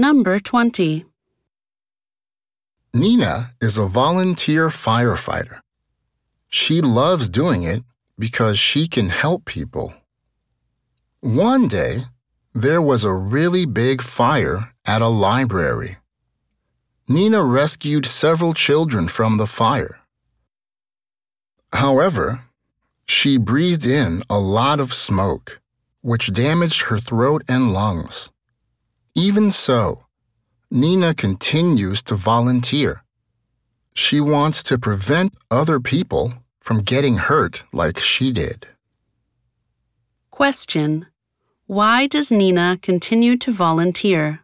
Number 20. Nina is a volunteer firefighter. She loves doing it because she can help people. One day, there was a really big fire at a library. Nina rescued several children from the fire. However, she breathed in a lot of smoke, which damaged her throat and lungs. Even so, Nina continues to volunteer. She wants to prevent other people from getting hurt like she did. Question. Why does Nina continue to volunteer?